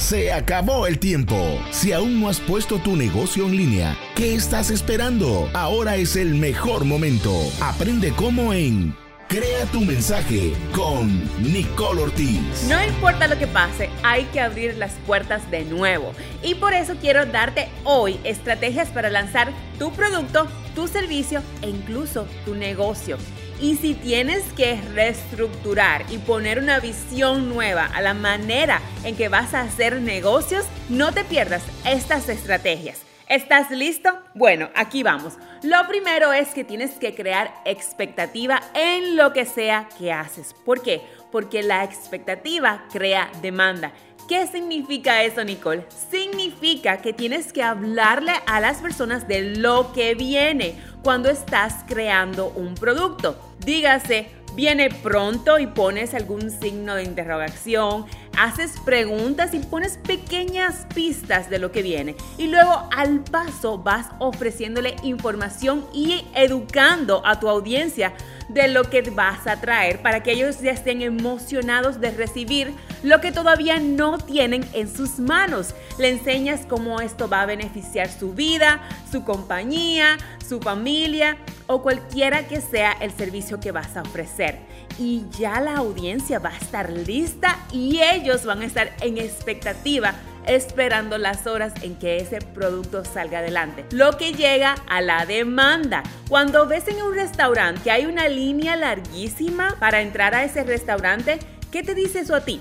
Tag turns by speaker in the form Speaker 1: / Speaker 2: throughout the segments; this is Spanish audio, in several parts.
Speaker 1: Se acabó el tiempo. Si aún no has puesto tu negocio en línea, ¿qué estás esperando? Ahora es el mejor momento. Aprende cómo en Crea tu mensaje con Nicole Ortiz.
Speaker 2: No importa lo que pase, hay que abrir las puertas de nuevo. Y por eso quiero darte hoy estrategias para lanzar tu producto, tu servicio e incluso tu negocio. Y si tienes que reestructurar y poner una visión nueva a la manera en que vas a hacer negocios, no te pierdas estas estrategias. ¿Estás listo? Bueno, aquí vamos. Lo primero es que tienes que crear expectativa en lo que sea que haces. ¿Por qué? Porque la expectativa crea demanda. ¿Qué significa eso, Nicole? Significa que tienes que hablarle a las personas de lo que viene cuando estás creando un producto. Dígase, viene pronto y pones algún signo de interrogación, haces preguntas y pones pequeñas pistas de lo que viene. Y luego al paso vas ofreciéndole información y educando a tu audiencia de lo que vas a traer para que ellos ya estén emocionados de recibir lo que todavía no tienen en sus manos. Le enseñas cómo esto va a beneficiar su vida, su compañía, su familia o cualquiera que sea el servicio que vas a ofrecer. Y ya la audiencia va a estar lista y ellos van a estar en expectativa esperando las horas en que ese producto salga adelante. Lo que llega a la demanda. Cuando ves en un restaurante que hay una línea larguísima para entrar a ese restaurante, ¿qué te dice eso a ti?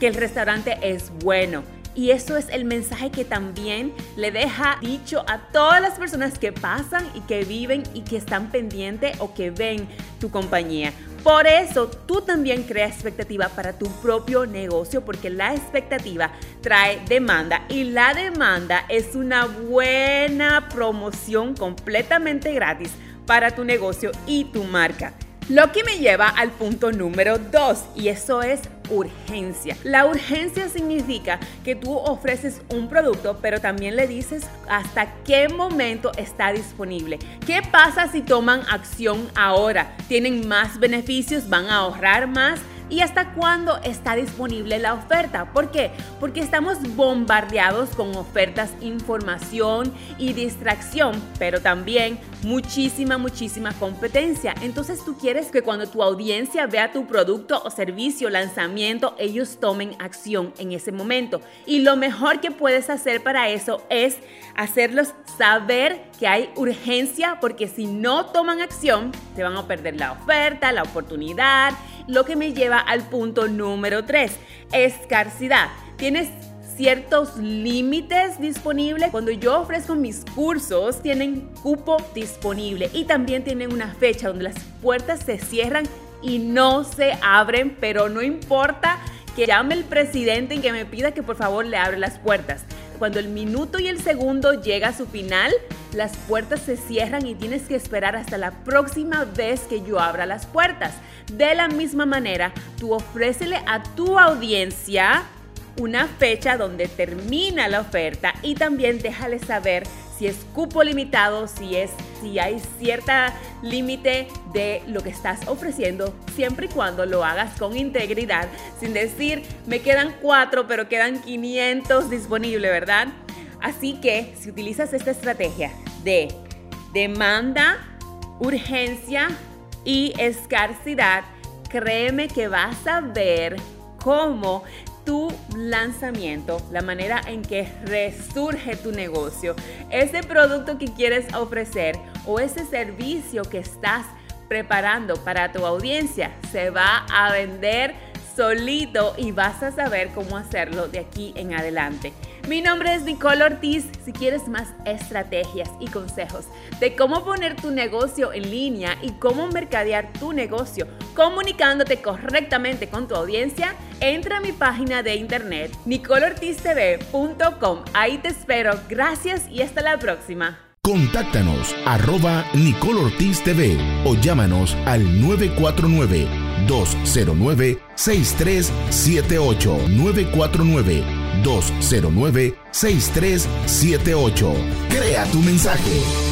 Speaker 2: Que el restaurante es bueno. Y eso es el mensaje que también le deja dicho a todas las personas que pasan y que viven y que están pendientes o que ven tu compañía. Por eso tú también creas expectativa para tu propio negocio porque la expectativa trae demanda y la demanda es una buena promoción completamente gratis para tu negocio y tu marca. Lo que me lleva al punto número 2 y eso es urgencia. La urgencia significa que tú ofreces un producto, pero también le dices hasta qué momento está disponible. ¿Qué pasa si toman acción ahora? ¿Tienen más beneficios? ¿Van a ahorrar más? Y hasta cuándo está disponible la oferta. ¿Por qué? Porque estamos bombardeados con ofertas, información y distracción, pero también muchísima, muchísima competencia. Entonces tú quieres que cuando tu audiencia vea tu producto o servicio, lanzamiento, ellos tomen acción en ese momento. Y lo mejor que puedes hacer para eso es hacerlos saber que hay urgencia, porque si no toman acción, te van a perder la oferta, la oportunidad lo que me lleva al punto número 3, escasidad. Tienes ciertos límites disponibles. Cuando yo ofrezco mis cursos, tienen cupo disponible y también tienen una fecha donde las puertas se cierran y no se abren, pero no importa que llame el presidente y que me pida que por favor le abra las puertas. Cuando el minuto y el segundo llega a su final, las puertas se cierran y tienes que esperar hasta la próxima vez que yo abra las puertas. De la misma manera, tú ofrécele a tu audiencia una fecha donde termina la oferta y también déjale saber si es cupo limitado, si es si hay cierta límite de lo que estás ofreciendo, siempre y cuando lo hagas con integridad, sin decir me quedan cuatro pero quedan 500 disponibles, ¿verdad? Así que si utilizas esta estrategia de demanda, urgencia y escasidad, créeme que vas a ver cómo tu lanzamiento, la manera en que resurge tu negocio, ese producto que quieres ofrecer o ese servicio que estás preparando para tu audiencia se va a vender solito y vas a saber cómo hacerlo de aquí en adelante. Mi nombre es Nicole Ortiz. Si quieres más estrategias y consejos de cómo poner tu negocio en línea y cómo mercadear tu negocio comunicándote correctamente con tu audiencia, entra a mi página de internet nicolortiztv.com. Ahí te espero. Gracias y hasta la próxima.
Speaker 1: Contáctanos arroba Nicole Ortiz TV o llámanos al 949-209-6378. 949-209-6378. Crea tu mensaje.